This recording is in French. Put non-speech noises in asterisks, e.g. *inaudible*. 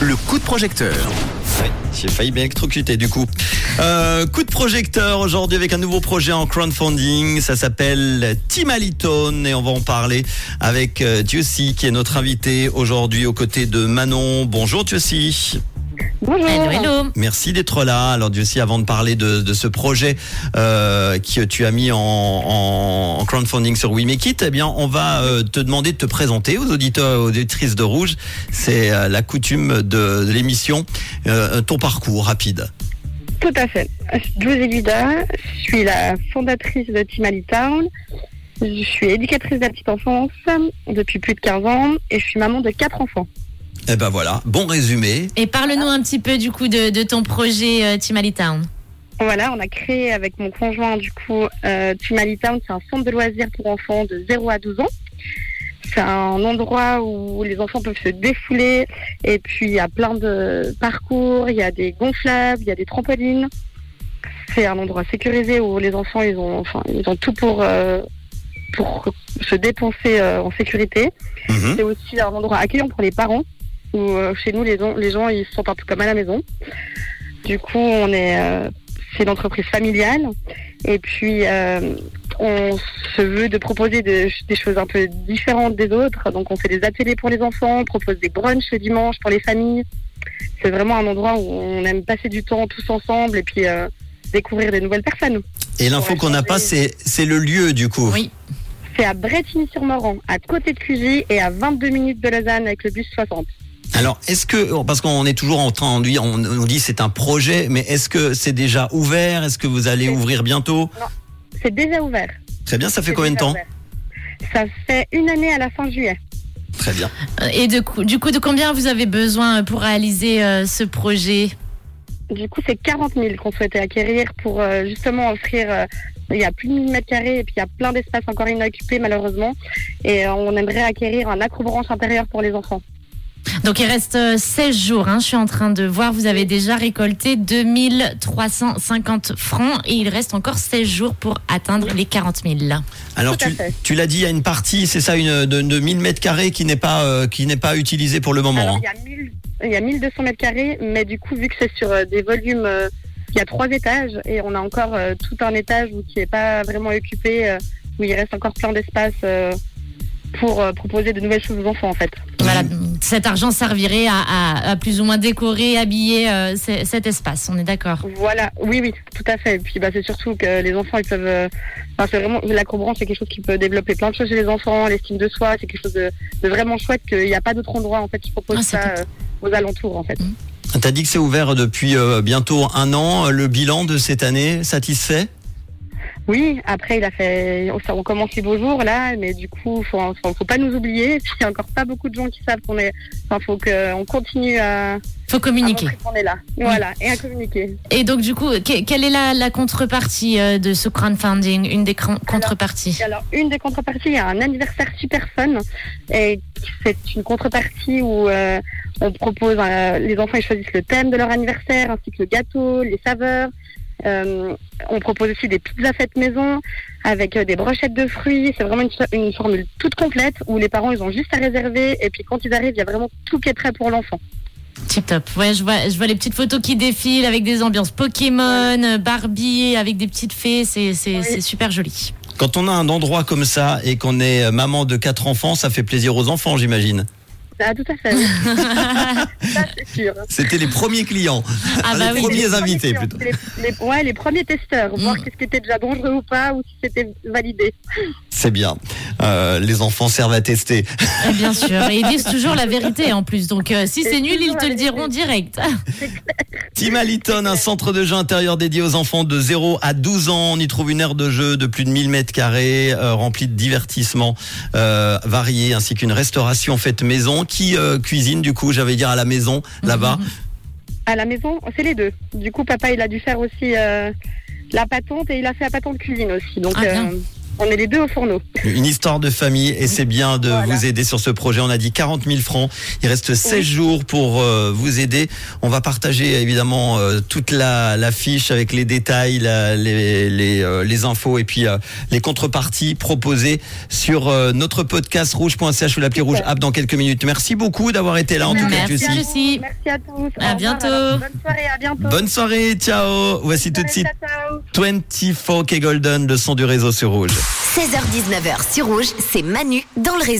Le coup de projecteur. Ouais, j'ai failli m'électrocuter du coup. Euh, coup de projecteur aujourd'hui avec un nouveau projet en crowdfunding. Ça s'appelle Timalitone et on va en parler avec Dieucy qui est notre invité aujourd'hui aux côtés de Manon. Bonjour Dieucy. Bonjour. Hello, hello. Merci d'être là. Alors Dieucy, avant de parler de, de ce projet euh, que tu as mis en, en, en crowdfunding sur We Make It, eh bien, on va euh, te demander de te présenter aux auditeurs, aux auditrices de Rouge. C'est euh, la coutume de, de l'émission. Euh, ton parcours rapide. Tout à fait. Josie Guida, je suis la fondatrice de Team Town. Je suis éducatrice de la petite enfance depuis plus de 15 ans et je suis maman de quatre enfants. Eh ben voilà, bon résumé. Et parle-nous un petit peu du coup de, de ton projet euh, Alley Town. Voilà, on a créé avec mon conjoint du coup euh, Team Town, c'est un centre de loisirs pour enfants de 0 à 12 ans. C'est un endroit où les enfants peuvent se défouler et puis il y a plein de parcours, il y a des gonflables, il y a des trampolines. C'est un endroit sécurisé où les enfants ils ont enfin ils ont tout pour euh, pour se dépenser euh, en sécurité. Mhm. C'est aussi un endroit accueillant pour les parents où euh, chez nous les, gens- les gens ils se sentent un peu comme à la maison. Du coup, on est euh, c'est une entreprise familiale et puis euh, on se veut de proposer de- des choses un peu différentes des autres. Donc on fait des ateliers pour les enfants, on propose des brunchs le dimanche pour les familles. C'est vraiment un endroit où on aime passer du temps tous ensemble et puis euh, découvrir des nouvelles personnes. Et l'info qu'on n'a pas, c'est le lieu du coup. Oui. C'est à Bretigny-sur-Morand, à côté de Cugy et à 22 minutes de Lausanne avec le bus 60. Alors, est-ce que, parce qu'on est toujours en train, on dit, on, on dit c'est un projet, mais est-ce que c'est déjà ouvert? Est-ce que vous allez ouvrir bientôt? C'est déjà ouvert. Très bien, ça fait combien de temps? ouvert. Ça fait une année à la fin juillet. Très bien. Euh, Et de coup, du coup, de combien vous avez besoin pour réaliser euh, ce projet? Du coup, c'est 40 000 qu'on souhaitait acquérir pour euh, justement offrir. euh, il y a plus de 1000 mètres carrés et puis il y a plein d'espaces encore inoccupés malheureusement. Et euh, on aimerait acquérir un acrobranche intérieur pour les enfants. Donc il reste euh, 16 jours. hein. Je suis en train de voir, vous avez déjà récolté 2350 francs et il reste encore 16 jours pour atteindre les 40 000. Alors, tu, tu l'as dit, il y a une partie, c'est ça, une, de, de 1000 mètres carrés qui n'est pas, euh, qui n'est pas utilisée pour le moment. Alors, hein. il, y a 1000 il y a 1200 mètres carrés, mais du coup, vu que c'est sur euh, des volumes, euh, il y a trois étages et on a encore euh, tout un étage où, qui n'est pas vraiment occupé, euh, où il reste encore plein d'espace euh, pour euh, proposer de nouvelles choses aux enfants en fait. Cet argent servirait à, à- à plus ou moins décorer, habiller euh, cet espace. On est d'accord. Voilà, oui, oui, tout à fait. Et puis bah, c'est surtout que les enfants, ils peuvent. euh, Enfin, c'est vraiment l'acrobranche, c'est quelque chose qui peut développer plein de choses chez les enfants, l'estime de soi, c'est quelque chose de, de vraiment chouette qu'il n'y a pas d'autre endroit en fait qui propose Ah, ça euh, aux alentours en fait. T'as dit que c'est ouvert depuis euh, bientôt un an. Le bilan de cette année, satisfait? Oui, après il a fait, on, on commence les beaux jours là, mais du coup faut, faut, faut pas nous oublier. Puis il y a encore pas beaucoup de gens qui savent qu'on est, enfin faut qu'on continue à, Faut communiquer. qu'on est là, voilà, et à communiquer. Et donc du coup, que- quelle est la, la contrepartie euh, de ce crowdfunding Une des contreparties? alors, une des contreparties, il y a un anniversaire super fun. Et c'est une contrepartie où euh, on propose, euh, les enfants ils choisissent le thème de leur anniversaire, ainsi que le gâteau, les saveurs. Euh, on propose aussi des pizzas faites maison avec euh, des brochettes de fruits. C'est vraiment une, une formule toute complète où les parents ils ont juste à réserver et puis quand ils arrivent, il y a vraiment tout qui est prêt pour l'enfant. Tip top. Ouais, je vois, je vois les petites photos qui défilent avec des ambiances Pokémon, Barbie, avec des petites fées. C'est c'est- Oui. c'est super joli. Quand on a un endroit comme ça et qu'on est euh, maman de quatre enfants, ça fait plaisir aux enfants, j'imagine. Ah, tout à fait. oui. *laughs* Ça, c'est sûr. C'était les premiers clients, Ah bah les oui. premiers Les invités plutôt. Les, les- ouais, les premiers testeurs, voir Mm. qu'est-ce qui était déjà dangereux ou pas, ou si c'était validé. C'est bien. Euh, les enfants servent à tester. Eh Bien sûr. Et ils disent toujours la vérité en plus. Donc euh, si C'est nul, ils te le diront direct. *laughs* Team Aliton, un centre de jeu intérieur dédié aux enfants de 0 à 12 ans. On y trouve une aire de jeu de plus de 1000 mètres carrés, euh, remplie de divertissements euh, variés, ainsi qu'une restauration faite maison. Qui euh, cuisine, du coup, j'avais dire à la maison, là-bas À la maison, c'est les deux. Du coup, papa, il a dû faire aussi euh, la patente et il a fait la patente cuisine aussi. Donc, Ah, bien. On est les deux au fourneau. Une histoire de famille et c'est bien de Voilà. vous aider sur ce projet. On a dit 40 000 francs. Il reste 16 Oui. jours pour euh, vous aider. On va partager évidemment euh, toute la, la fiche avec les détails, la- les, les, euh, les infos et puis euh, les contreparties proposées sur euh, notre podcast rouge.ch ou l'appli rouge app dans quelques minutes. Merci beaucoup d'avoir été là en tout cas Merci. À vous. Lucie. Merci à tous. À bientôt. Bonne soirée, à bientôt. Bonne soirée, ciao. Voici tout de suite Ciao, ciao. 24K Golden, le son du réseau sur rouge. 16h-19h sur Rouge, c'est Manu dans le réseau.